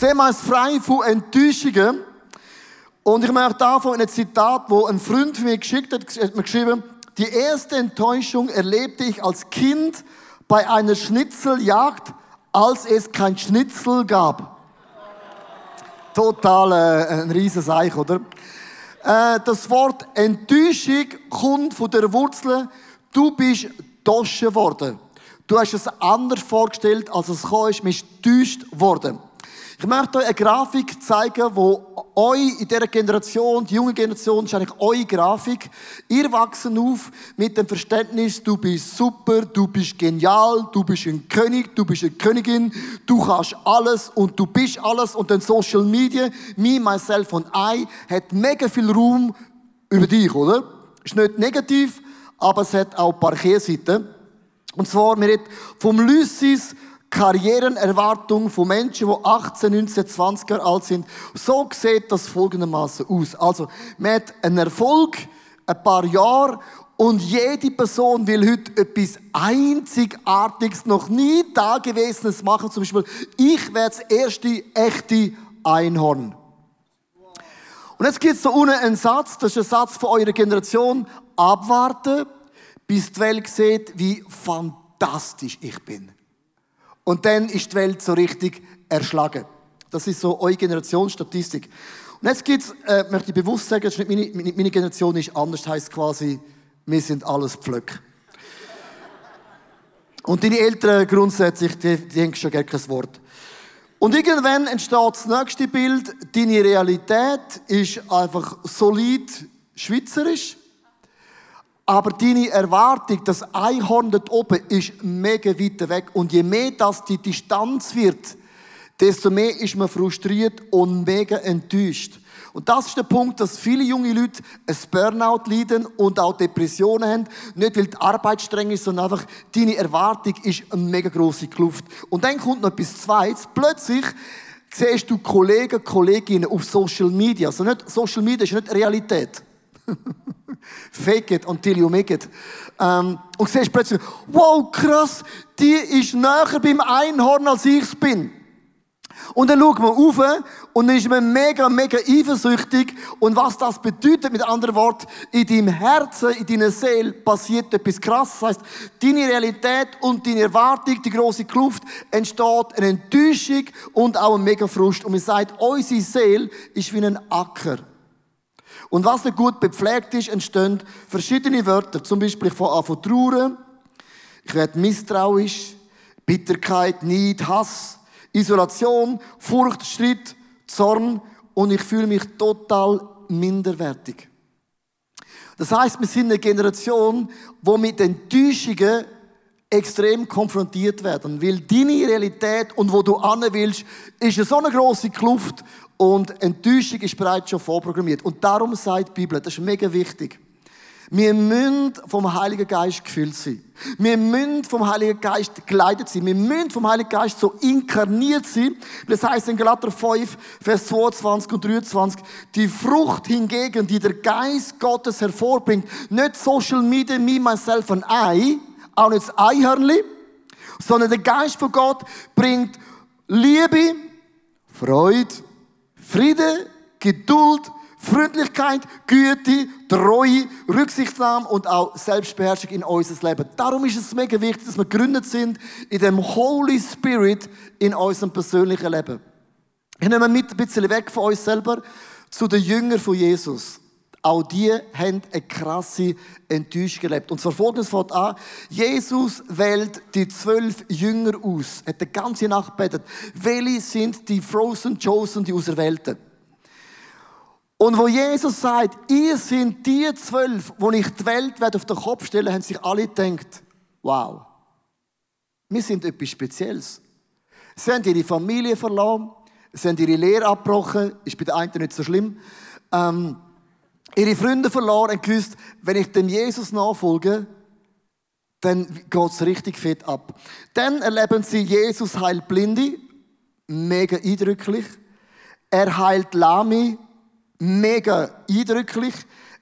Das Thema ist frei von Enttäuschungen. Und ich möchte davon ein Zitat, wo ein Freund von mir geschickt hat, hat mir geschrieben, die erste Enttäuschung erlebte ich als Kind bei einer Schnitzeljagd, als es kein Schnitzel gab. Total äh, ein riesen Seich, oder? Äh, das Wort Enttäuschung kommt von der Wurzel, du bist getoschen worden. Du hast es anders vorgestellt, als es kam, ist, bist enttäuscht worden. Ich möchte euch eine Grafik zeigen, wo euch in dieser Generation, die junge Generation, ist eigentlich eure Grafik. Ihr wachsen auf mit dem Verständnis, du bist super, du bist genial, du bist ein König, du bist eine Königin, du kannst alles und du bist alles. Und dann Social Media, me, myself und I, hat mega viel Raum über dich, oder? Ist nicht negativ, aber es hat auch ein paar Kehrseiten. Und zwar, wir reden vom Lysis, Karrierenerwartung von Menschen, die 18, 19, 20 Jahre alt sind. So sieht das folgendermaßen aus. Also, man hat einen Erfolg, ein paar Jahre, und jede Person will heute etwas Einzigartiges, noch nie Dagewesenes machen. Zum Beispiel, ich werde das erste echte Einhorn. Und jetzt gibt es da unten einen Satz, das ist ein Satz von eurer Generation. Abwarten, bis die Welt sieht, wie fantastisch ich bin. Und dann ist die Welt so richtig erschlagen. Das ist so eure Generationsstatistik. Und jetzt gibt's, äh, möchte ich bewusst sagen, das ist nicht meine, meine Generation ist anders, heißt quasi, wir sind alles Pflöcke. Und deine Eltern grundsätzlich, die, die haben schon gar kein Wort. Und irgendwann entsteht das nächste Bild, deine Realität ist einfach solid schweizerisch. Aber deine Erwartung, das Einhorn dort oben, ist mega weit weg. Und je mehr das die Distanz wird, desto mehr ist man frustriert und mega enttäuscht. Und das ist der Punkt, dass viele junge Leute ein Burnout leiden und auch Depressionen haben. Nicht weil die Arbeit streng ist, sondern einfach deine Erwartung ist eine mega grosse Kluft. Und dann kommt noch etwas Zweites. Plötzlich siehst du Kollegen, Kolleginnen auf Social Media. Also nicht, Social Media ist nicht Realität. Fake it until you make it. Ähm, und siehst plötzlich, wow, krass, die ist näher beim Einhorn, als ich bin. Und dann schaut man auf und dann ist man mega, mega eifersüchtig. Und was das bedeutet, mit anderen Worten, in deinem Herzen, in deiner Seele passiert etwas krasses. Das heisst, deine Realität und deine Erwartung, die große Kluft, entsteht eine Enttäuschung und auch ein mega Frust. Und man sagt, unsere Seele ist wie ein Acker. Und was nicht gut bepflegt ist, entstehen verschiedene Wörter. Zum Beispiel von, von Trauern, ich werde misstrauisch, Bitterkeit, Neid, Hass, Isolation, Furcht, Streit, Zorn und ich fühle mich total minderwertig. Das heißt, wir sind eine Generation, wo mit Enttäuschungen extrem konfrontiert werden, weil deine Realität und wo du an willst, ist eine so eine große Kluft und Enttäuschung ist bereits schon vorprogrammiert. Und darum sagt die Bibel, das ist mega wichtig. Wir müssen vom Heiligen Geist gefüllt sein. Wir müssen vom Heiligen Geist geleitet sein. Wir müssen vom Heiligen Geist so inkarniert sein. Das heißt in Galater 5, Vers 22 und 23, die Frucht hingegen, die der Geist Gottes hervorbringt, nicht Social Media, me, myself and I, auch nicht das Eihörnli, sondern der Geist von Gott bringt Liebe, Freude, Friede, Geduld, Freundlichkeit, Güte, Treue, Rücksichtnahme und auch Selbstbeherrschung in unser Leben. Darum ist es mega wichtig, dass wir gegründet sind in dem Holy Spirit in unserem persönlichen Leben. Ich nehme mit ein bisschen weg von uns selber zu den Jüngern von Jesus. Auch die haben eine krasse Enttäuschung gelebt. Und zwar folgendes fängt an. Jesus wählt die zwölf Jünger aus. Er hat die ganze Nacht betet. Welche sind die Frozen Chosen, die Auserwählten? Und wo Jesus sagt, ihr sind die zwölf, wo ich die Welt auf den Kopf stellen, haben sich alle gedacht, wow, wir sind etwas Spezielles. Sie haben ihre Familie verloren, sie haben ihre Lehre abgebrochen, ist bei den einen nicht so schlimm. Ähm, ihre Freunde verloren und gewusst, wenn ich dem Jesus nachfolge, dann geht's richtig fett ab. Dann erleben sie, Jesus heilt Blinde, mega eindrücklich. Er heilt Lami, mega eindrücklich.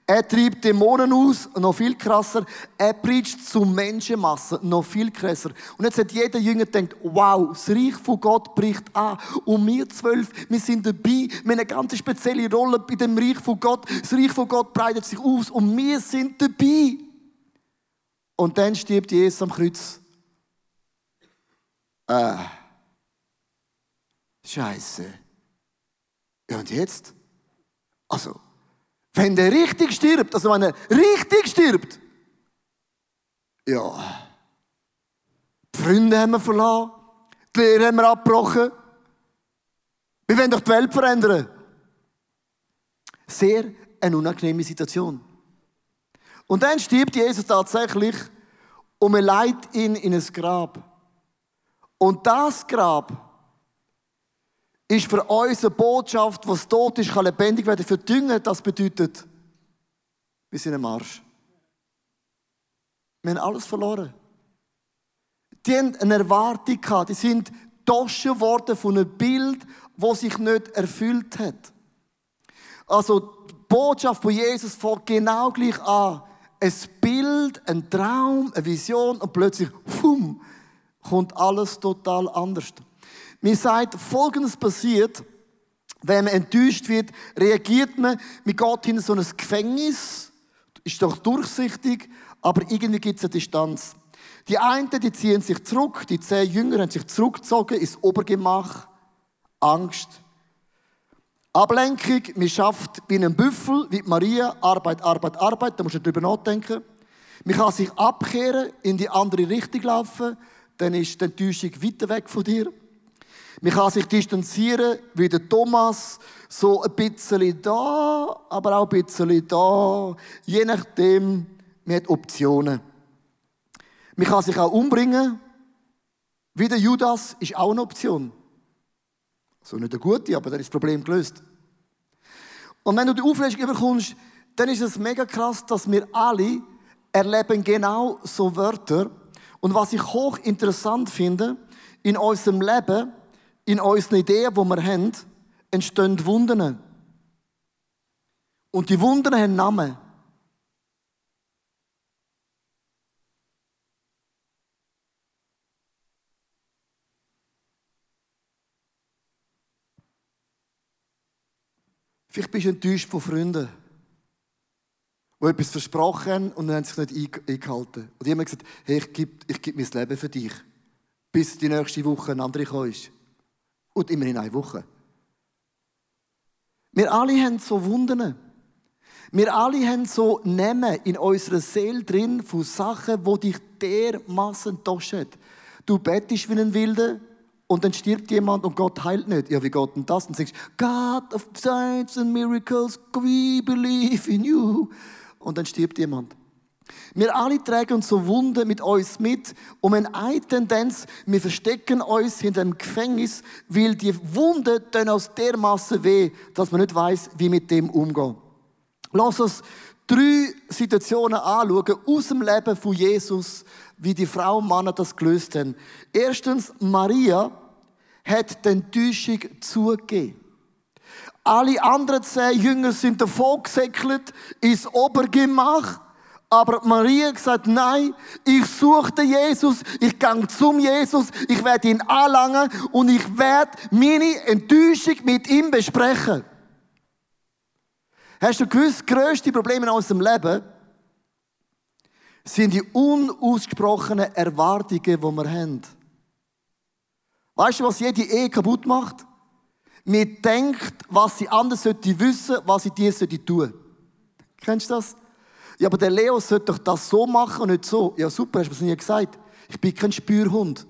Er treibt Dämonen aus, noch viel krasser. Er preacht zu Menschenmassen, noch viel krasser. Und jetzt hat jeder Jünger gedacht, wow, das Reich von Gott bricht an. Und wir zwölf, wir sind dabei. Wir haben eine ganz spezielle Rolle bei dem Reich von Gott. Das Reich von Gott breitet sich aus und wir sind dabei. Und dann stirbt Jesus am Kreuz. Äh. Scheiße. Ja, und jetzt? Also, wenn der richtig stirbt, also wenn er richtig stirbt, ja, die Freunde haben wir verloren, die Lehre haben wir abgebrochen, wir wollen doch die Welt verändern. Sehr eine unangenehme Situation. Und dann stirbt Jesus tatsächlich und man leitet ihn in ein Grab. Und das Grab ist für uns eine Botschaft, was tot ist, kann lebendig werden. Für Dünger, das bedeutet, wir sind im Arsch. Wir haben alles verloren. Die haben eine Erwartung gehabt. Die sind getauscht worden von einem Bild, das sich nicht erfüllt hat. Also, die Botschaft von Jesus fängt genau gleich an. Ein Bild, ein Traum, eine Vision und plötzlich, fum, kommt alles total anders. Mir sagt, Folgendes passiert, wenn man enttäuscht wird, reagiert man, man geht in so ein Gefängnis, ist doch durchsichtig, aber irgendwie gibt es eine Distanz. Die einen, die ziehen sich zurück, die zehn Jünger haben sich zurückgezogen ins Obergemach, Angst. Ablenkung, man schafft wie ein Büffel, wie Maria, Arbeit, Arbeit, Arbeit, da muss man drüber nachdenken. Man kann sich abkehren, in die andere Richtung laufen, dann ist die Enttäuschung weiter weg von dir. Man kann sich distanzieren, wie der Thomas, so ein bisschen da, aber auch ein bisschen da. Je nachdem, man hat Optionen. Man kann sich auch umbringen, wie der Judas, ist auch eine Option. So nicht eine gute, aber dann ist das Problem gelöst. Und wenn du die Auflösung überkommst, dann ist es mega krass, dass wir alle erleben genau so Wörter. Und was ich hoch interessant finde, in unserem Leben, in unseren Ideen, die wir haben, entstehen Wunden. Und die Wunden haben Namen. Vielleicht bist du enttäuscht von Freunden, die etwas versprochen haben und haben sich nicht eingehalten. Und die haben gesagt, hey, ich gebe, ich gebe mein Leben für dich, bis die nächste Woche eine andere kommt. Und immer in einer Woche. Wir alle haben so Wunden. Wir alle haben so Namen in unserer Seele drin von Sachen, wo dich dermaßen toschen. Du bettest wie ein Wilder und dann stirbt jemand und Gott heilt nicht. Ja, wie geht denn das? Und sagst, God of signs and miracles, we believe in you. Und dann stirbt jemand. Wir alle tragen so Wunden mit uns mit und eine Tendenz, wir verstecken uns hinter dem Gefängnis, weil die Wunden tun aus dermaßen weh, dass man nicht weiß, wie mit dem umgehen. Lass uns drei Situationen anschauen aus dem Leben von Jesus, wie die Frau und Männer das gelöst haben. Erstens, Maria hat den Enttäuschung zugegeben. Alle anderen zehn Jünger sind davon gesäckelt ins Obergemach aber Maria gesagt, nein, ich suchte Jesus, ich gehe zum Jesus, ich werde ihn anlangen und ich werde meine Enttäuschung mit ihm besprechen. Hast du gewusst, grösste Probleme in unserem Leben sind die unausgesprochenen Erwartungen, die wir haben. Weißt du, was jede Ehe kaputt macht? Man denkt, was sie anders sollte wissen, was sie dir sollte tun. Kennst du das? Ja, aber der Leo sollte doch das so machen und nicht so. Ja, super, hast du mir nie gesagt. Ich bin kein Spürhund.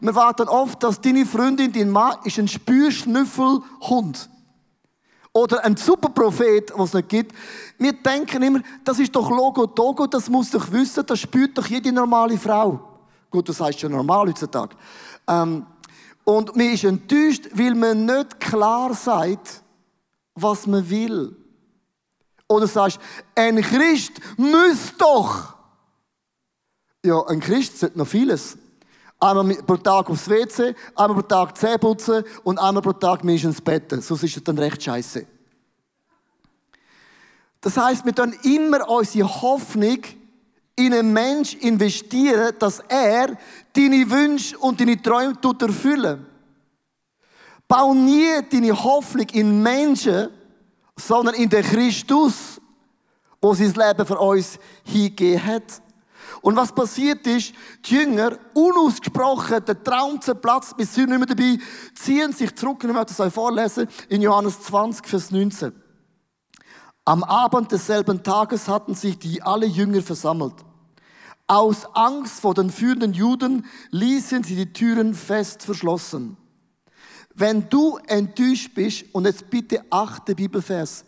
Und wir warten oft, dass deine Freundin, dein Mann, ist ein Spürschnüffelhund. Oder ein Superprophet, was es nicht gibt. Wir denken immer, das ist doch Logo Togo, das muss doch wissen, das spürt doch jede normale Frau. Gut, das heißt schon normal heutzutage. Ähm, und man ist enttäuscht, weil man nicht klar sagt, was man will. Oder sagst, ein Christ muss doch. Ja, ein Christ sollte noch vieles. Einmal pro Tag aufs WC, einmal pro Tag Zähne putzen und einmal pro Tag ins Bett. Sonst ist es dann recht scheiße. Das heißt, wir tun immer unsere Hoffnung in einen Mensch investieren, dass er deine Wünsche und deine Träume erfüllen. Bau nie deine Hoffnung in Menschen, sondern in den Christus, wo sein Leben für uns hingegeben hat. Und was passiert ist, die Jünger, unausgesprochen, der Traum zerplatzt, wir sind nicht mehr dabei, ziehen sich zurück, ich möchte es euch vorlesen, in Johannes 20, Vers 19. Am Abend desselben Tages hatten sich die alle Jünger versammelt. Aus Angst vor den führenden Juden ließen sie die Türen fest verschlossen. Wenn du enttäuscht bist, und jetzt bitte achte Bibelvers,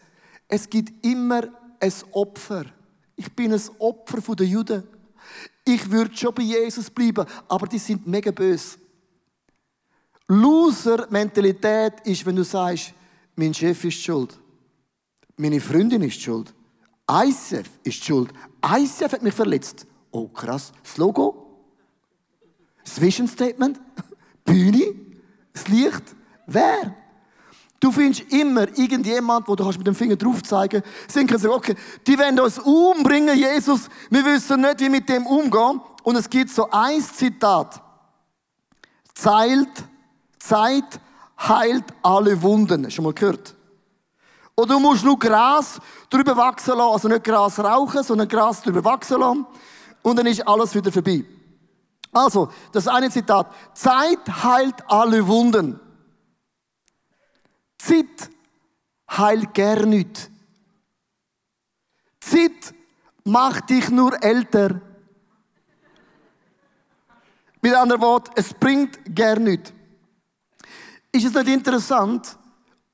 es gibt immer ein Opfer. Ich bin ein Opfer der Juden. Ich würde schon bei Jesus bleiben, aber die sind mega böse. Loser-Mentalität ist, wenn du sagst, mein Chef ist schuld. Meine Freundin ist schuld. ICF ist schuld. ICF hat mich verletzt. Oh krass. Das Logo? Das? Bühne? Das Licht? Wer? Du findest immer irgendjemand, wo du kannst mit dem Finger drauf zeigen kannst. Sie können sagen, okay, die werden uns umbringen, Jesus. Wir wissen nicht, wie mit dem umgehen. Und es gibt so ein Zitat. Zeit, Zeit heilt alle Wunden. Schon mal gehört? Oder du musst nur Gras drüber wachsen lassen. Also nicht Gras rauchen, sondern Gras drüber wachsen lassen. Und dann ist alles wieder vorbei. Also, das eine Zitat. Zeit heilt alle Wunden. Zeit heilt gar nicht. Zeit macht dich nur älter. Mit anderen Worten, es bringt gar nichts. Ist es nicht interessant,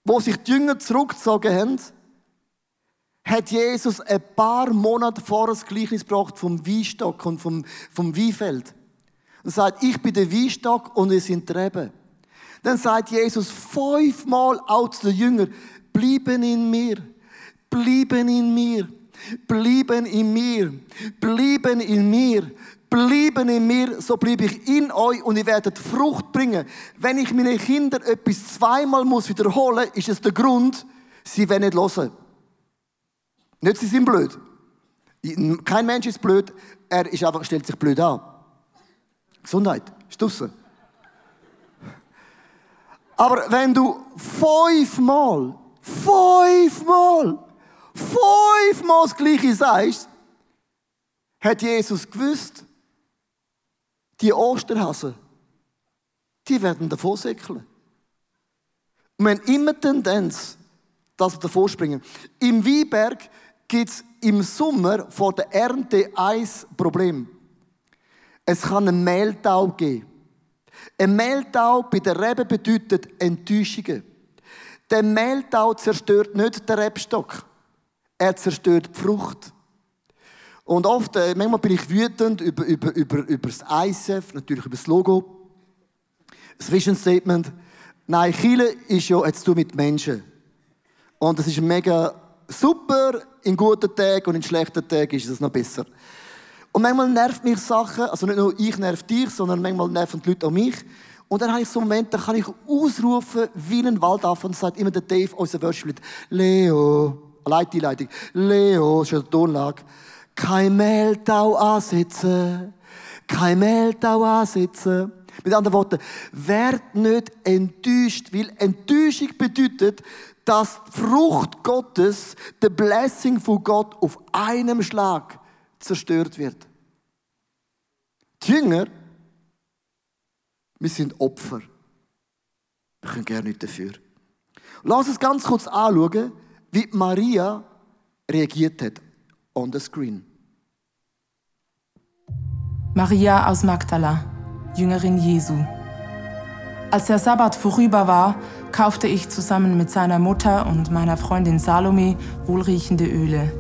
wo sich die Jünger zurückgezogen haben, hat Jesus ein paar Monate vor das Gleichnis gebracht vom Weinstock und vom, vom Weinfeld. Und sagt, ich bin der Weinstock und ihr sind die Reben. Dann sagt Jesus fünfmal auch zu den Jüngern, blieben in mir, blieben in mir, blieben in mir, blieben in mir, blieben in mir, so bleibe ich in euch und ihr werdet Frucht bringen. Wenn ich meinen Kindern etwas zweimal muss wiederholen, ist es der Grund, sie werden nicht hören. Nicht, sie sind blöd. Kein Mensch ist blöd, er ist einfach, stellt sich blöd an. Gesundheit, ist draussen. Aber wenn du fünfmal, fünfmal, fünfmal das Gleiche sagst, hat Jesus gewusst, die Osterhasen, die werden davon säckeln. Und wir haben immer Tendenz, dass wir davor springen. Im Weinberg gibt es im Sommer vor der Ernte ein Problem. Es kann einen Mehltau geben. Ein Mehltau bei der Rebe bedeutet Enttäuschungen. Der Mehltau zerstört nicht den Rebstock. Er zerstört die Frucht. Und oft, äh, manchmal bin ich wütend über, über, über, über das ISF, natürlich über das Logo, das Vision Statement. Nein, Chile ist ja jetzt du mit Menschen. Und das ist mega super, in guten Tagen und in schlechten Tagen ist es noch besser. Und manchmal nervt mich Sachen, also nicht nur ich nerv dich, sondern manchmal nerven die Leute auch mich. Und dann habe ich so einen Moment, da kann ich ausrufen wie ein Waldaffe und sagt immer der Dave, unser Worship Leo, Leit die Leitung, Leo, das ist ja der Tonlage, kein Mehltau ansitzen, kein Mehltau ansitzen. Mit anderen Worten, werd nicht enttäuscht, weil Enttäuschung bedeutet, dass die Frucht Gottes, der Blessing von Gott auf einem Schlag zerstört wird. Die Jünger, wir sind Opfer. Wir können gerne nicht dafür. Lass uns ganz kurz anschauen, wie Maria reagiert hat on the screen. Maria aus Magdala, Jüngerin Jesu. Als der Sabbat vorüber war, kaufte ich zusammen mit seiner Mutter und meiner Freundin Salome wohlriechende Öle.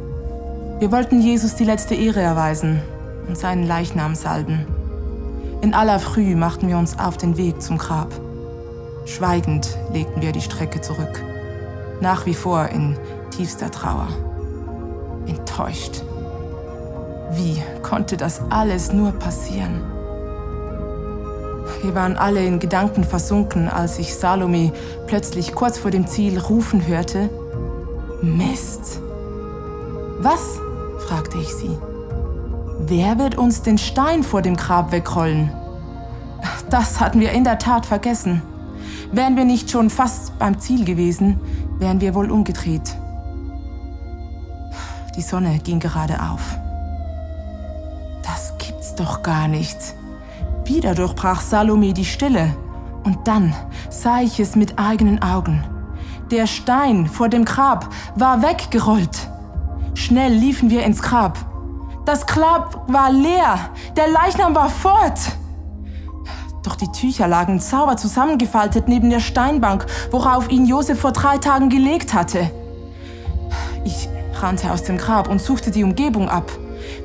Wir wollten Jesus die letzte Ehre erweisen und seinen Leichnam salben. In aller Früh machten wir uns auf den Weg zum Grab. Schweigend legten wir die Strecke zurück, nach wie vor in tiefster Trauer. Enttäuscht. Wie konnte das alles nur passieren? Wir waren alle in Gedanken versunken, als ich Salome plötzlich kurz vor dem Ziel rufen hörte. Mist. Was? fragte ich sie. Wer wird uns den Stein vor dem Grab wegrollen? Das hatten wir in der Tat vergessen. Wären wir nicht schon fast beim Ziel gewesen, wären wir wohl umgedreht. Die Sonne ging gerade auf. Das gibt's doch gar nicht. Wieder durchbrach Salome die Stille. Und dann sah ich es mit eigenen Augen. Der Stein vor dem Grab war weggerollt. Schnell liefen wir ins Grab. Das Grab war leer. Der Leichnam war fort. Doch die Tücher lagen sauber zusammengefaltet neben der Steinbank, worauf ihn Josef vor drei Tagen gelegt hatte. Ich rannte aus dem Grab und suchte die Umgebung ab.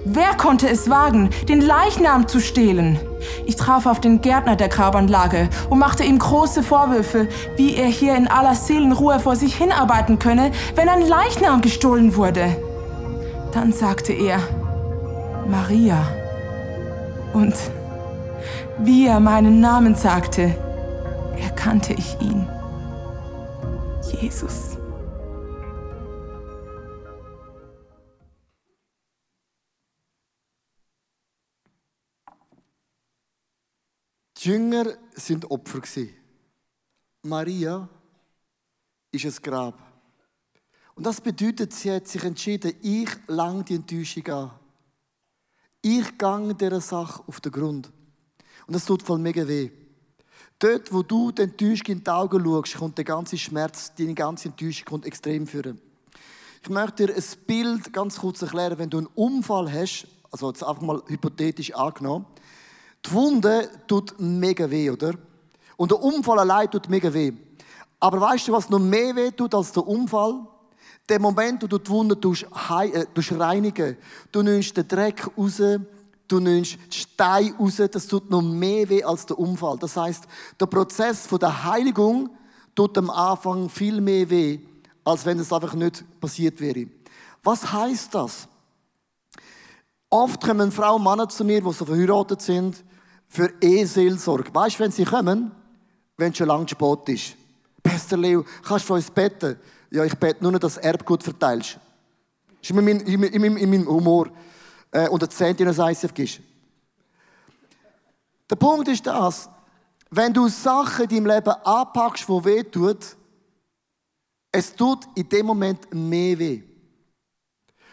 Wer konnte es wagen, den Leichnam zu stehlen? Ich traf auf den Gärtner der Grabanlage und machte ihm große Vorwürfe, wie er hier in aller Seelenruhe vor sich hinarbeiten könne, wenn ein Leichnam gestohlen wurde. Dann sagte er, Maria. Und wie er meinen Namen sagte, erkannte ich ihn. Jesus. Die Jünger sind Opfer. Maria ist ein Grab. Und das bedeutet, sie hat sich entschieden, ich lang die Enttäuschung an. Ich gehe dieser Sache auf den Grund. Und das tut voll mega weh. Dort, wo du den Enttäuschung in die Augen schaust, kommt der ganze Schmerz, deine ganze Enttäuschung kommt extrem führen. Ich möchte dir ein Bild ganz kurz erklären. Wenn du einen Unfall hast, also jetzt einfach mal hypothetisch angenommen, die Wunde tut mega weh, oder? Und der Unfall allein tut mega weh. Aber weißt du, was noch mehr weh tut als der Unfall? Der Moment, wo du die Wunde äh, reinigen Du nimmst den Dreck raus, du nimmst die Steine raus, das tut noch mehr weh als der Unfall. Das heißt, der Prozess der Heiligung tut am Anfang viel mehr weh, als wenn es einfach nicht passiert wäre. Was heißt das? Oft kommen Frauen und Männer zu mir, die so verheiratet sind, für E-Seelsorge. Weißt du, wenn sie kommen, wenn es schon lange spät ist. Pastor Leo, kannst du für uns beten? Ja, ich bete nur, dass du Erbgut verteilst. Das ist in meinem, in meinem, in meinem Humor. Äh, und der Zehnte in ein ICF gibst. Der Punkt ist das, wenn du Sachen in deinem Leben anpackst, die weh tut, es tut in dem Moment mehr weh.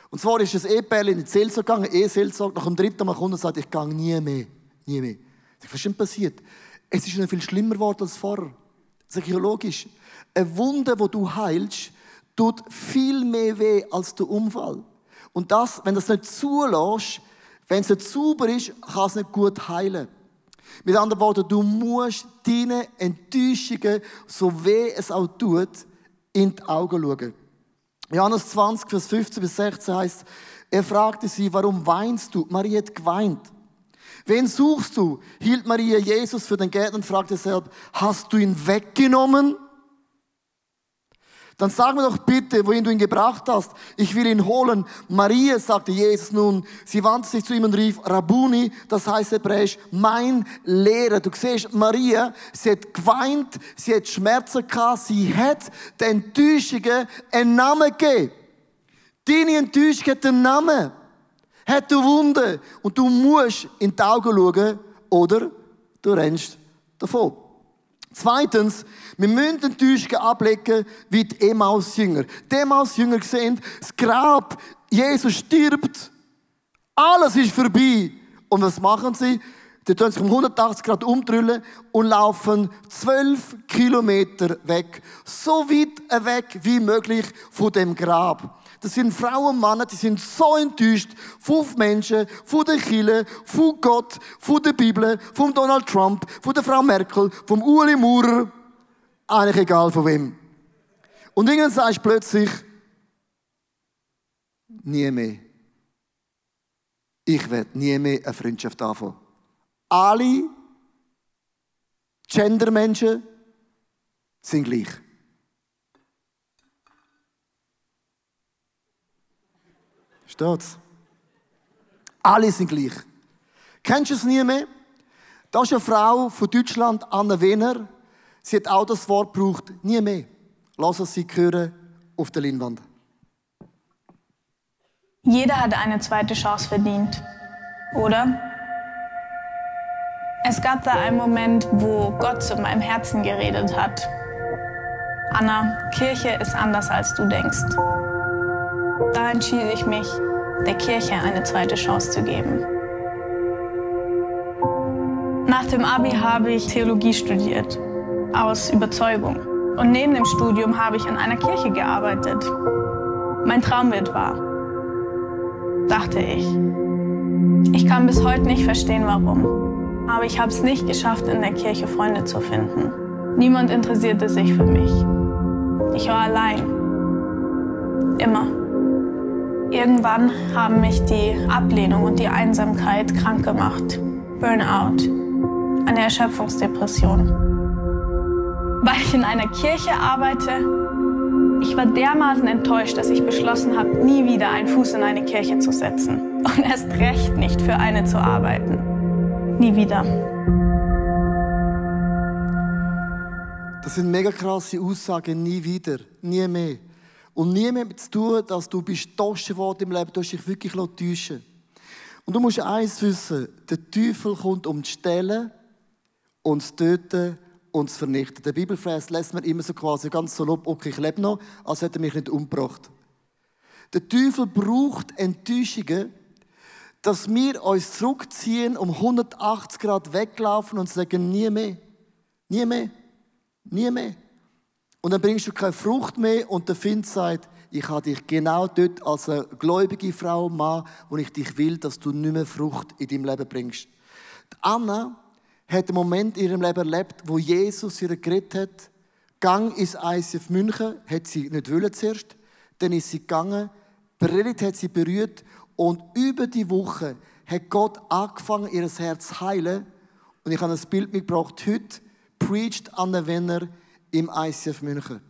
Und zwar ist das E-Perl in die Seelsorge gegangen, E-Seelsorge, nach dem dritten Mal kommt und sagt, ich gehe nie mehr, nie mehr. Was ist denn passiert? Es ist noch viel schlimmer geworden als vorher. Das ist logisch. Eine Wunde, wo du heilst, tut viel mehr weh als der Unfall. Und das, wenn das nicht zulässt, wenn es nicht sauber ist, kann es nicht gut heilen. Mit anderen Worten, du musst deine Enttäuschungen, so weh es auch tut, in die Augen schauen. Johannes 20, Vers 15 bis 16 heißt, er fragte sie, warum weinst du? Maria hat geweint. Wen suchst du? Hielt Maria Jesus für den Gärtner und fragte selbst, hast du ihn weggenommen? Dann sag mir doch bitte, wohin du ihn gebracht hast. Ich will ihn holen. Maria, sagte Jesus nun. Sie wandte sich zu ihm und rief, Rabuni, das heißt hebräisch, mein Lehrer. Du siehst, Maria, sie hat geweint, sie hat Schmerzen gehabt, sie hat den Enttäuschungen einen Namen gegeben. Deine Enttäuschung hat einen Namen hat eine Wunde und du musst in die Augen schauen oder du rennst davon. Zweitens, wir müssen den Enttäuschung ablegen wie die Emmaus-Jünger. Die Emmaus-Jünger sehen, das Grab, Jesus stirbt, alles ist vorbei. Und was machen sie? Die tun sich um 180 Grad umdrüllen und laufen 12 Kilometer weg. So weit weg wie möglich von dem Grab. Das sind Frauen und Männer, die sind so enttäuscht von Menschen, von der Kirche, von Gott, von der Bibel, von Donald Trump, von der Frau Merkel, vom Uli Maurer, eigentlich egal von wem. Und irgendwann sagst du plötzlich, nie mehr. Ich werde nie mehr eine Freundschaft anfangen. Alle Gendermenschen sind gleich. Steht's? Alle sind gleich. Kennst du es nie mehr? Da ist eine Frau von Deutschland, Anna Wiener. Sie hat auch das Wort gebraucht. Nie mehr. Lass es sie hören auf der Leinwand. Jeder hat eine zweite Chance verdient, oder? Es gab da einen Moment, wo Gott zu meinem Herzen geredet hat. Anna, Kirche ist anders als du denkst. Da entschied ich mich, der Kirche eine zweite Chance zu geben. Nach dem Abi habe ich Theologie studiert, aus Überzeugung. Und neben dem Studium habe ich in einer Kirche gearbeitet. Mein Traum wird wahr, dachte ich. Ich kann bis heute nicht verstehen, warum. Aber ich habe es nicht geschafft, in der Kirche Freunde zu finden. Niemand interessierte sich für mich. Ich war allein. Immer. Irgendwann haben mich die Ablehnung und die Einsamkeit krank gemacht. Burnout. Eine Erschöpfungsdepression. Weil ich in einer Kirche arbeite, ich war dermaßen enttäuscht, dass ich beschlossen habe, nie wieder einen Fuß in eine Kirche zu setzen. Und erst recht nicht für eine zu arbeiten. Nie wieder. Das sind mega krasse Aussagen. Nie wieder. Nie mehr. Und nie mehr zu tun, dass du bist getauscht worden im Leben, du hast dich wirklich täuschen Und du musst eins wissen, der Teufel kommt um zu stellen, und zu töten und zu vernichten. Der Bibelvers lässt man immer so quasi ganz so lob, okay, ich lebe noch, als hätte er mich nicht umgebracht. Der Teufel braucht Enttäuschungen, dass wir uns zurückziehen, um 180 Grad weglaufen und sagen, nie mehr, nie mehr, nie mehr. Und dann bringst du keine Frucht mehr und der Find sagt, ich habe dich genau dort als eine gläubige Frau, Mann, wo ich dich will, dass du nicht mehr Frucht in deinem Leben bringst. Die Anna hat einen Moment in ihrem Leben erlebt, wo Jesus ihr geredet hat. Gang ins ICF München, hat sie nicht wollen zuerst. Dann ist sie gegangen, Predigt hat sie berührt und über die Woche hat Gott angefangen, ihr Herz zu heilen. Und ich habe ein Bild mitgebracht. Heute preached Anna Wenner im ICF München.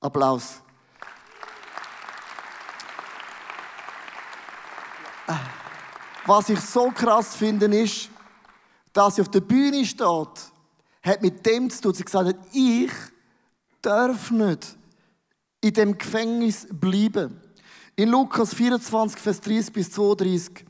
Applaus. Was ich so krass finde, ist, dass sie auf der Bühne steht, hat mit dem zu tun, sie gesagt hat, ich darf nicht in dem Gefängnis bleiben. In Lukas 24, Vers 30 bis 32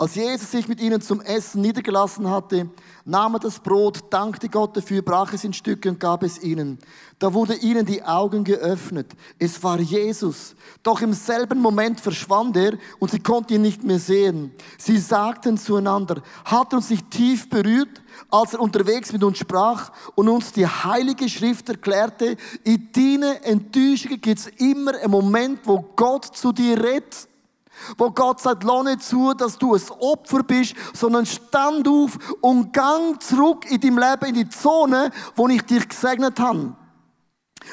als Jesus sich mit ihnen zum Essen niedergelassen hatte, nahm er das Brot, dankte Gott dafür, brach es in Stücke und gab es ihnen. Da wurde ihnen die Augen geöffnet. Es war Jesus. Doch im selben Moment verschwand er und sie konnten ihn nicht mehr sehen. Sie sagten zueinander, hat uns nicht tief berührt, als er unterwegs mit uns sprach und uns die heilige Schrift erklärte, in deinen Enttäuschungen gibt es immer einen Moment, wo Gott zu dir redet. Wo Gott sagt, lass nicht zu, dass du ein Opfer bist, sondern stand auf und gang zurück in deinem Leben in die Zone, wo ich dich gesegnet habe.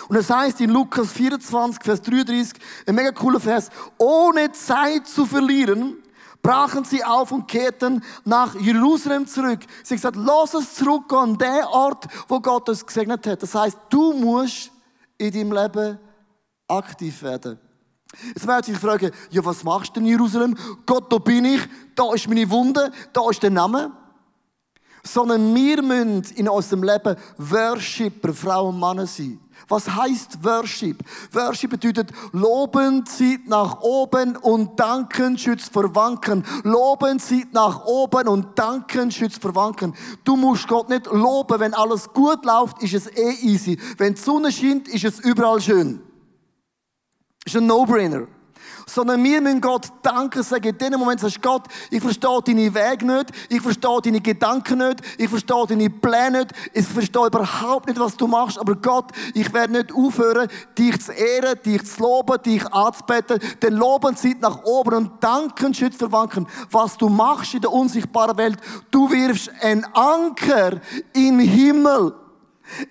Und es heißt in Lukas 24, Vers 33, ein mega cooler Vers, ohne Zeit zu verlieren, brachen sie auf und kehrten nach Jerusalem zurück. Sie haben gesagt, lass es zurück an den Ort, wo Gott uns gesegnet hat. Das heißt, du musst in deinem Leben aktiv werden. Jetzt werden sich fragen, ja, was machst du in Jerusalem? Gott, da bin ich, da ist meine Wunde, da ist der Name. Sondern wir müssen in unserem Leben Worshipper, Frauen und Männer sein. Was heißt Worship? Worship bedeutet Loben zieht nach oben und Danken schützt vor Wanken. Loben zieht nach oben und Danken schützt vor Wanken. Du musst Gott nicht loben, wenn alles gut läuft, ist es eh easy. Wenn die Sonne scheint, ist es überall schön. Ist ein No-Brainer sondern wir müssen Gott danken, sagen, in dem Moment sagst Gott, ich verstehe deine Wege nicht, ich verstehe deine Gedanken nicht, ich verstehe deine Pläne nicht, ich verstehe überhaupt nicht, was du machst, aber Gott, ich werde nicht aufhören, dich zu ehren, dich zu loben, dich anzubeten, denn Loben zieht nach oben und Danken schützt verwanken. Was du machst in der unsichtbaren Welt, du wirfst einen Anker im Himmel.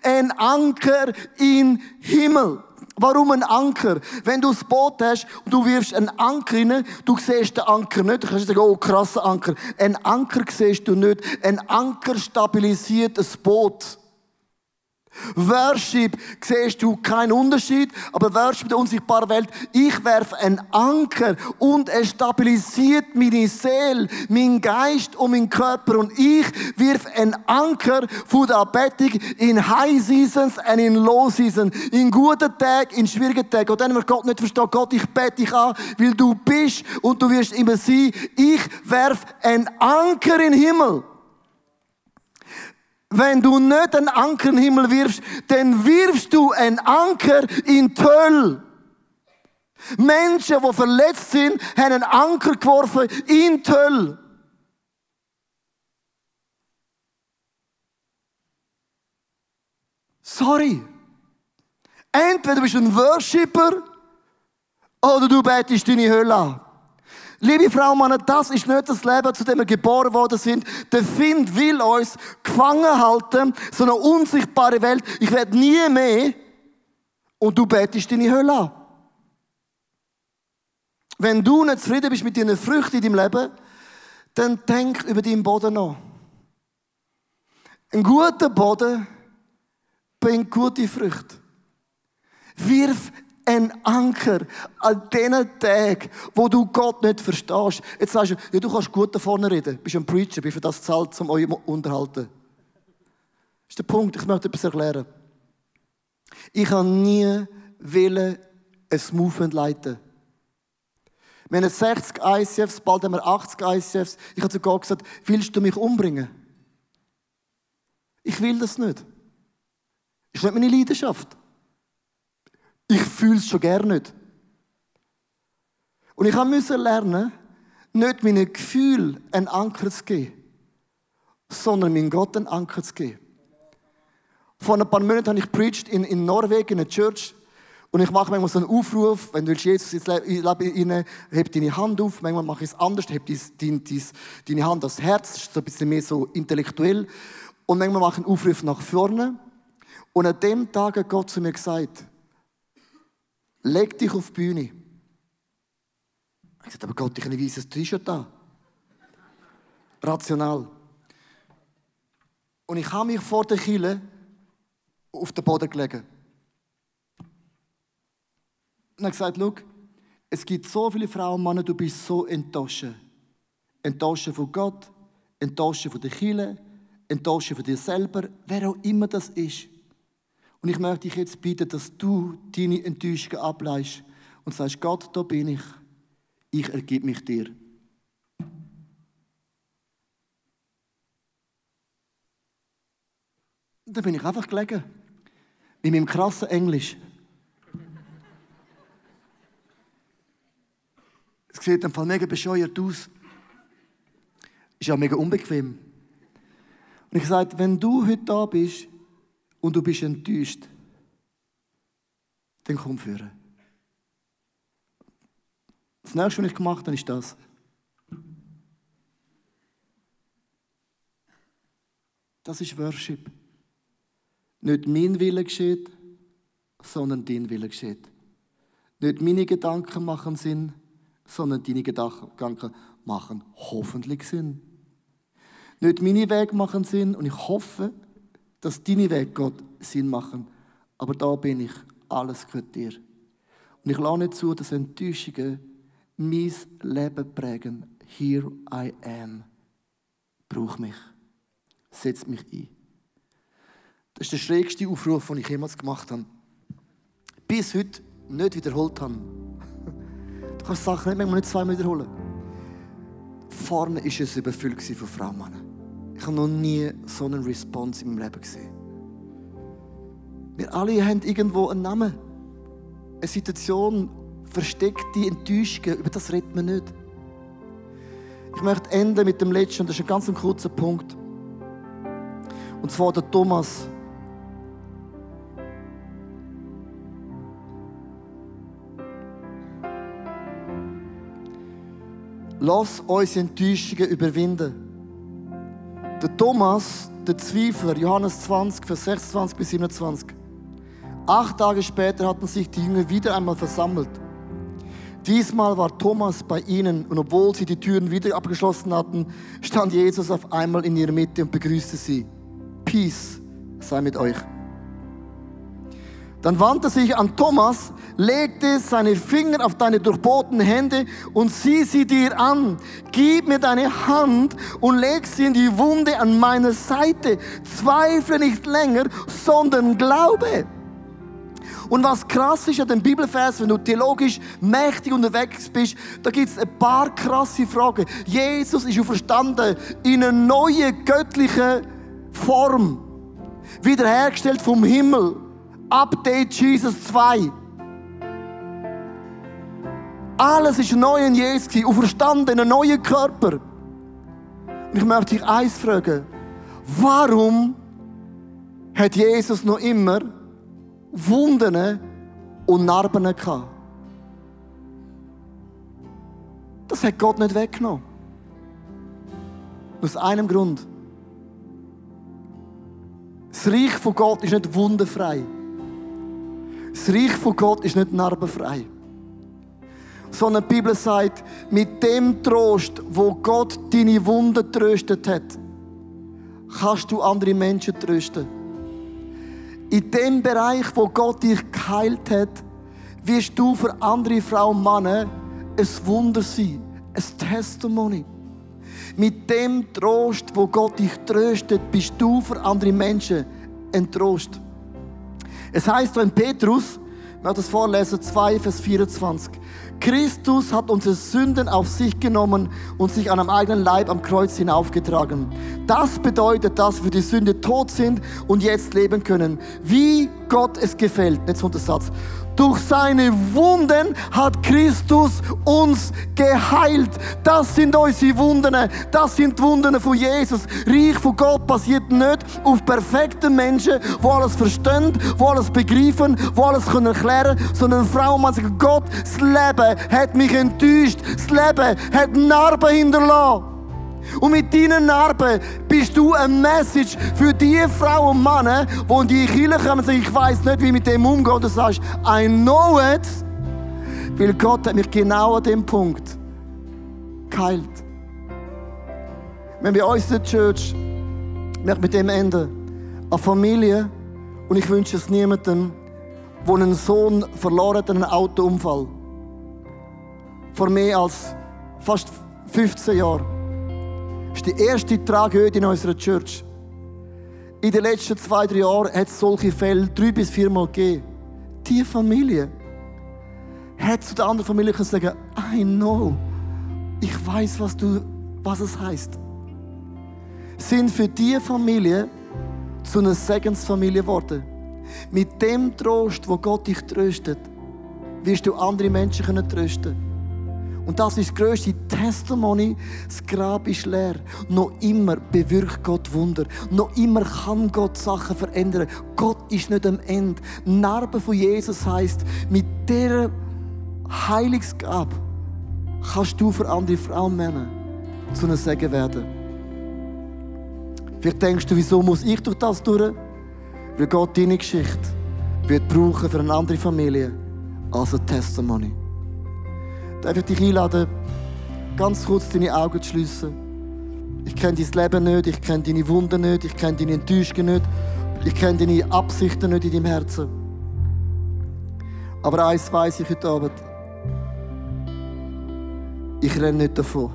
Ein Anker im Himmel. Warum ein Anker? Wenn du das Boot hast und du wirfst einen Anker rein, du siehst den Anker nicht. Du kannst sagen, oh, krasser Anker. Ein Anker siehst du nicht. Ein Anker stabilisiert das Boot. Worship siehst du keinen Unterschied, aber Worship der unsichtbaren Welt, ich werfe einen Anker und es stabilisiert meine Seele, mein Geist und mein Körper und ich wirf einen Anker von der Anbetung in High Seasons und in Low Seasons, in guten Tagen, in schwierigen Tagen. Und dann, wenn Gott nicht versteht, Gott, ich bete dich an, weil du bist und du wirst immer sein. Ich werf einen Anker in den Himmel. Wenn du nicht einen Anker in den Himmel wirfst, dann wirfst du einen Anker in die Hölle. Menschen, die verletzt sind, haben einen Anker geworfen in die Hölle. Sorry. Entweder bist du ein Worshipper oder du betest deine Hölle an. Liebe Frau und Männer, das ist nicht das Leben, zu dem wir geboren worden sind. Der Find will uns gefangen halten, so eine unsichtbare Welt. Ich werde nie mehr und du betest deine Hölle an. Wenn du nicht zufrieden bist mit deinen Früchten in deinem Leben, dann denk über deinen Boden nach. Ein guter Boden bringt gute Früchte. Wirf ein Anker an diesen Tagen, wo du Gott nicht verstehst. Jetzt sagst du, ja, du kannst gut da vorne reden. Bist ein Preacher, bist für das zahlt, um euch unterhalten. Das ist der Punkt, ich möchte etwas erklären. Ich habe nie wollen ein Movement leiten. Wir haben 60 ICFs, bald haben wir 80 ICFs. Ich habe zu Gott gesagt, willst du mich umbringen? Ich will das nicht. Das ist nicht meine Leidenschaft. Ich fühle es schon gerne nicht. Und ich musste lernen, nicht meinen Gefühlen einen Anker zu geben, sondern meinen Gott einen Anker zu geben. Vor ein paar Monaten habe ich preached in, in Norwegen, in einer Church. Und ich mache manchmal so einen Aufruf, wenn du Jesus ins Leben rein, heb deine Hand auf. Manchmal mache ich es anders, heb deine, deine, deine Hand ans Herz, das ist so ein bisschen mehr so intellektuell. Und manchmal mache ich einen Aufruf nach vorne. Und an dem Tag hat Gott zu mir gesagt, leg dich auf die Bühne. Ich habe gesagt, aber Gott, ich habe ein weißes T-Shirt da. Rational. Und ich habe mich vor der Kille auf den Boden gelegt. Und er gesagt, schau, es gibt so viele Frauen und Männer, du bist so enttäuscht. Enttäuscht von Gott, enttäuscht von der Kille, enttäuscht von dir selber, wer auch immer das ist. Und ich möchte dich jetzt bitten, dass du deine Enttäuschungen ableist und sagst, Gott, da bin ich. Ich ergib mich dir. Und dann bin ich einfach gelegen. In meinem krassen Englisch. Es sieht einfach mega bescheuert aus. Ist ja mega unbequem. Und ich sage, wenn du heute da bist, und du bist enttäuscht, dann komm führen. Das nächste, was ich gemacht habe, ist das. Das ist Worship. Nicht mein Wille geschieht, sondern dein Wille geschieht. Nicht meine Gedanken machen Sinn, sondern deine Gedanken machen hoffentlich Sinn. Nicht meine Wege machen Sinn und ich hoffe, dass deine Wege Gott Sinn machen. Aber da bin ich, alles gehört dir. Und ich lasse nicht zu, dass Enttäuschungen mein Leben prägen. Here I am. Brauch mich. Setz mich ein. Das ist der schrägste Aufruf, den ich jemals gemacht habe. bis heute nicht wiederholt habe. Du kannst Sachen nicht, manchmal nicht zweimal wiederholen. Vorne war es überfüllt von Frauen und Männern. Ich habe noch nie so einen Response in meinem Leben gesehen. Wir alle haben irgendwo einen Namen. Eine Situation, versteckte Enttäuschungen, über das redet man nicht. Ich möchte enden mit dem letzten, und das ist ein ganz kurzer Punkt. Und zwar der Thomas. Lass unsere Enttäuschungen überwinden. Der Thomas, der Zweifler, Johannes 20, Vers 26 bis 27. Acht Tage später hatten sich die Jünger wieder einmal versammelt. Diesmal war Thomas bei ihnen und obwohl sie die Türen wieder abgeschlossen hatten, stand Jesus auf einmal in ihrer Mitte und begrüßte sie. Peace sei mit euch. Dann wandte sich an Thomas, legte seine Finger auf deine durchbohrten Hände und sieh sie dir an. Gib mir deine Hand und leg sie in die Wunde an meiner Seite. Zweifle nicht länger, sondern glaube. Und was krass ist an dem Bibelvers, wenn du theologisch mächtig unterwegs bist, da gibt es ein paar krasse Fragen. Jesus ist verstanden in einer neuen göttlichen Form. Wiederhergestellt vom Himmel. Update Jesus 2. Alles ist neu in Jesus und verstanden in einem neuen Körper. Und ich möchte dich eins fragen. Warum hat Jesus noch immer Wunden und Narben gehabt. Das hat Gott nicht weggenommen. Aus einem Grund. Das Reich von Gott ist nicht wundenfrei. Das Reich von Gott ist nicht narbenfrei. Sondern die Bibel sagt, mit dem Trost, wo Gott deine Wunden tröstet hat, kannst du andere Menschen trösten. In dem Bereich, wo Gott dich geheilt hat, wirst du für andere Frauen und Männer ein Wunder sein, ein Testimony. Mit dem Trost, wo Gott dich tröstet, bist du für andere Menschen ein Trost. Es heißt in Petrus, ich möchte das vorlesen, 2, Vers 24. Christus hat unsere Sünden auf sich genommen und sich an einem eigenen Leib am Kreuz hinaufgetragen. Das bedeutet, dass wir die Sünde tot sind und jetzt leben können, wie Gott es gefällt. Jetzt der Satz. Durch seine Wunden hat Christus uns geheilt. Das sind unsere Wunden. Das sind die Wunden von Jesus. Reich von Gott passiert nicht auf perfekten Menschen, die alles verstehen, die alles begreifen, die alles können erklären können, sondern Frau und Mann sagen, Gott, das Leben hat mich enttäuscht. Das Leben hat Narben hinterlassen. Und mit deinen Narben bist du ein Message für die Frauen und Männer, die in die Kirche kommen und sagen, ich weiß nicht, wie mit dem umgehen. Und du sagst, I know it. Weil Gott hat mich genau an dem Punkt geheilt. Wenn wir uns in der Church, möchte mit dem enden, eine Familie, und ich wünsche es niemandem, der einen Sohn verloren hat in einem Autounfall. Vor mehr als fast 15 Jahren. Ist die erste Tragödie in unserer Church. In den letzten zwei, drei Jahren hat es solche Fälle drei bis viermal gegeben. Die Familie hat zu der anderen Familie können sagen, I know, ich weiß, was, was es heißt. Sind für die Familie zu einer Segensfamilie geworden. Mit dem Trost, wo Gott dich tröstet, wirst du andere Menschen können trösten und das ist das grösste Testimony. Das Grab ist leer. Noch immer bewirkt Gott Wunder. Noch immer kann Gott Sachen verändern. Gott ist nicht am Ende. Narbe von Jesus heißt, mit dieser Heilungsgabe kannst du für andere Frauen und Männer zu einem Segen werden. Vielleicht denkst du, wieso muss ich durch das durch? Weil Gott deine Geschichte wird brauchen für eine andere Familie als ein Testimony. Darf ich dich einladen, ganz kurz deine Augen zu schließen? Ich kenne dein Leben nicht, ich kenne deine Wunden nicht, ich kenne deine Enttäuschungen nicht, ich kenne deine Absichten nicht in deinem Herzen. Aber eins weiß ich heute Abend. Ich renne nicht davon.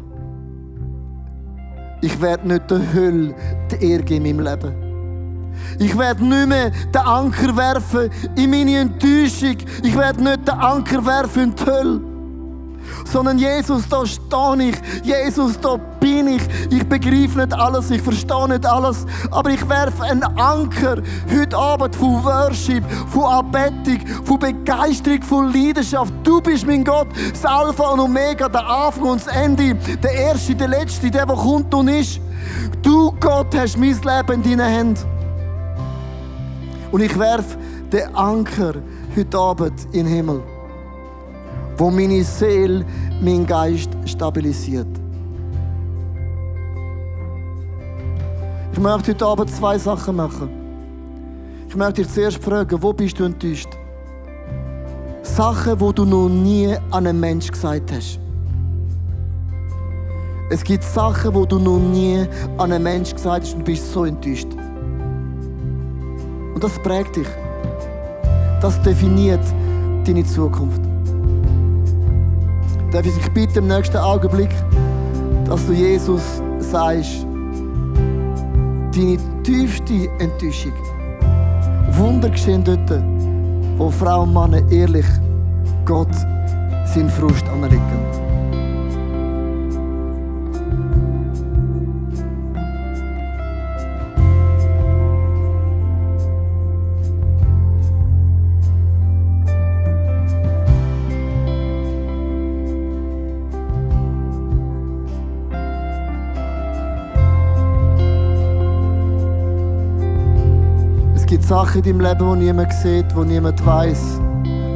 Ich werde nicht der Hölle die Ehre in meinem Leben. Ich werde nicht mehr den Anker werfen in meine Enttäuschung. Ich werde nicht den Anker werfen in die Hölle. Sondern Jesus, da stehe ich. Jesus, da bin ich. Ich begreife nicht alles, ich verstehe nicht alles. Aber ich werfe einen Anker heute Abend von Worship, von Anbetung, von Begeisterung, von Leidenschaft. Du bist mein Gott, das Alpha und Omega, der Anfang und das Ende, der Erste, der Letzte, der, der kommt und ist. Du, Gott, hast mein Leben in deinen Händen. Und ich werfe den Anker heute Abend in den Himmel, wo meine Seele, mein Geist stabilisiert. Ich möchte heute Abend zwei Sachen machen. Ich möchte dich zuerst fragen, wo bist du enttäuscht? Sachen, wo du noch nie an einen Mensch gesagt hast. Es gibt Sachen, wo du noch nie an einen Mensch gesagt hast und bist so enttäuscht. Und das prägt dich. Das definiert deine Zukunft. Darf ich dich bitte im nächsten Augenblick, dass du Jesus sagst, deine tiefste Enttäuschung. Wunder geschehen dort, wo Frauen und Männer ehrlich Gott seinen Frust anlegen. Sachen in deinem Leben, die niemand sieht, die niemand weiß.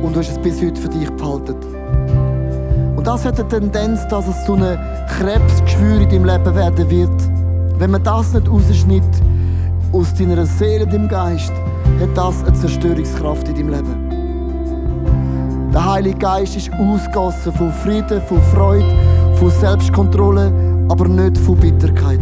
Und du hast es bis heute für dich behalten. Und das hat eine Tendenz, dass es zu einem Krebsgeschwür in deinem Leben werden wird. Wenn man das nicht rausschneidet aus deiner Seele, deinem Geist, hat das eine Zerstörungskraft in deinem Leben. Der Heilige Geist ist ausgossen von Frieden, von Freude, von Selbstkontrolle, aber nicht von Bitterkeit.